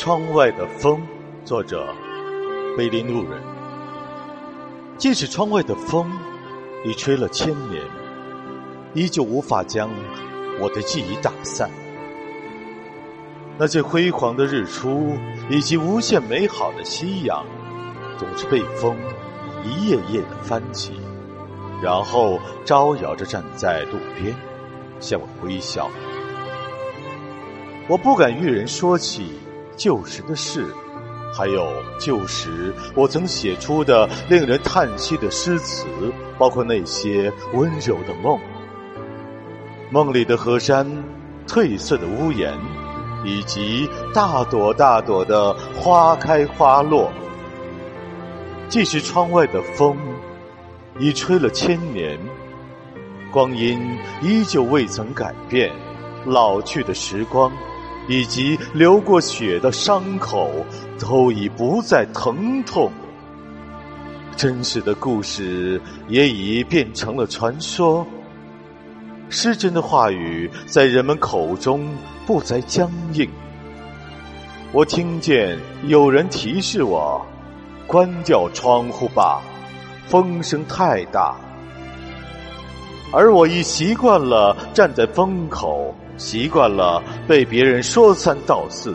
窗外的风，作者碑林路人。即使窗外的风已吹了千年，依旧无法将我的记忆打散。那些辉煌的日出以及无限美好的夕阳，总是被风一页页的翻起，然后招摇着站在路边，向我微笑。我不敢与人说起旧时的事，还有旧时我曾写出的令人叹息的诗词，包括那些温柔的梦，梦里的河山，褪色的屋檐，以及大朵大朵的花开花落。即使窗外的风已吹了千年，光阴依旧未曾改变，老去的时光。以及流过血的伤口都已不再疼痛，真实的故事也已变成了传说。失真的话语在人们口中不再僵硬。我听见有人提示我：“关掉窗户吧，风声太大。”而我已习惯了站在风口。习惯了被别人说三道四，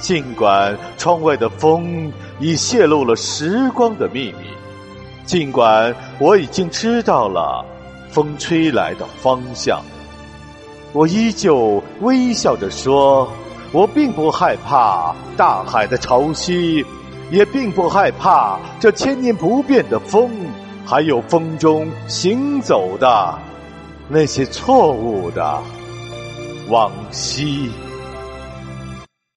尽管窗外的风已泄露了时光的秘密，尽管我已经知道了风吹来的方向，我依旧微笑着说：“我并不害怕大海的潮汐，也并不害怕这千年不变的风，还有风中行走的那些错误的。”往昔。